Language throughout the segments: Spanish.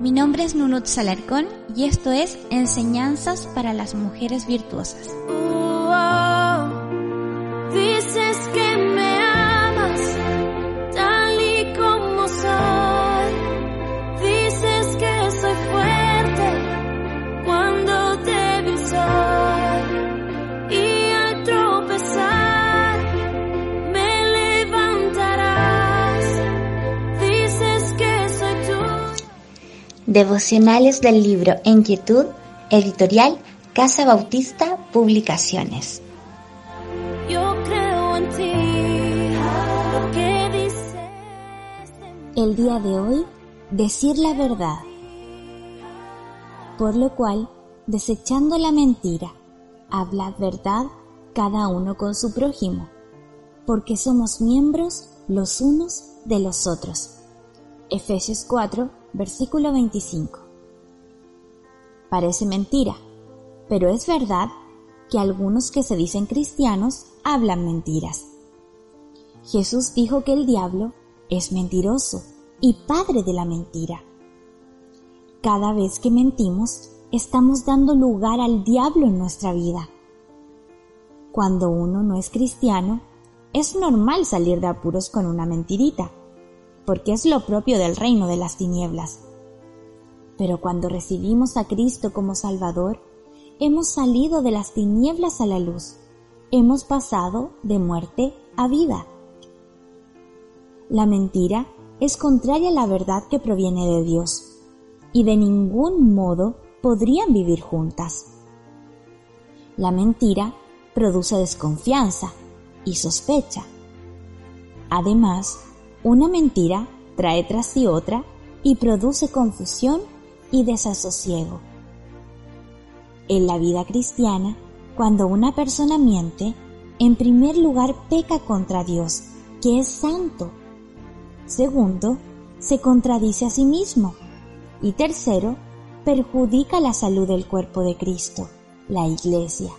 Mi nombre es Nunut Salarcón y esto es Enseñanzas para las Mujeres Virtuosas. Devocionales del libro En Quietud, editorial Casa Bautista Publicaciones. Yo creo en ti. Lo que dices de. El día de hoy, decir la verdad. Por lo cual, desechando la mentira, hablad verdad cada uno con su prójimo, porque somos miembros los unos de los otros. Efesios 4, versículo 25. Parece mentira, pero es verdad que algunos que se dicen cristianos hablan mentiras. Jesús dijo que el diablo es mentiroso y padre de la mentira. Cada vez que mentimos, estamos dando lugar al diablo en nuestra vida. Cuando uno no es cristiano, es normal salir de apuros con una mentirita, porque es lo propio del reino de las tinieblas. Pero cuando recibimos a Cristo como Salvador, hemos salido de las tinieblas a la luz, hemos pasado de muerte a vida. La mentira es contraria a la verdad que proviene de Dios, y de ningún modo podrían vivir juntas. La mentira produce desconfianza y sospecha. Además, una mentira trae tras sí otra y produce confusión y desasosiego. En la vida cristiana, cuando una persona miente, en primer lugar peca contra Dios, que es santo. Segundo, se contradice a sí mismo. Y tercero, perjudica la salud del cuerpo de Cristo, la Iglesia.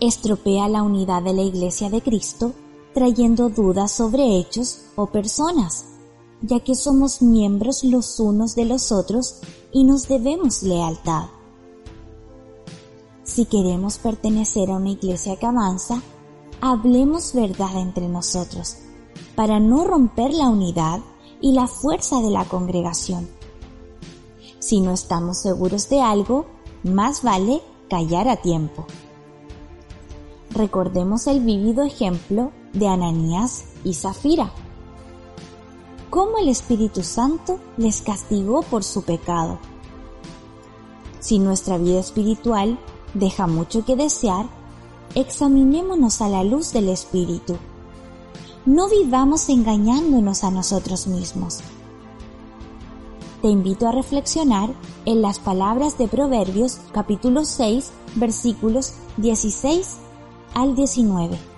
Estropea la unidad de la Iglesia de Cristo, trayendo dudas sobre hechos o personas, ya que somos miembros los unos de los otros y nos debemos lealtad. Si queremos pertenecer a una iglesia que avanza, hablemos verdad entre nosotros, para no romper la unidad y la fuerza de la congregación. Si no estamos seguros de algo, más vale callar a tiempo. Recordemos el vivido ejemplo de Ananías y Zafira. Cómo el Espíritu Santo les castigó por su pecado. Si nuestra vida espiritual deja mucho que desear, examinémonos a la luz del Espíritu. No vivamos engañándonos a nosotros mismos. Te invito a reflexionar en las palabras de Proverbios capítulo 6 versículos 16 al 19.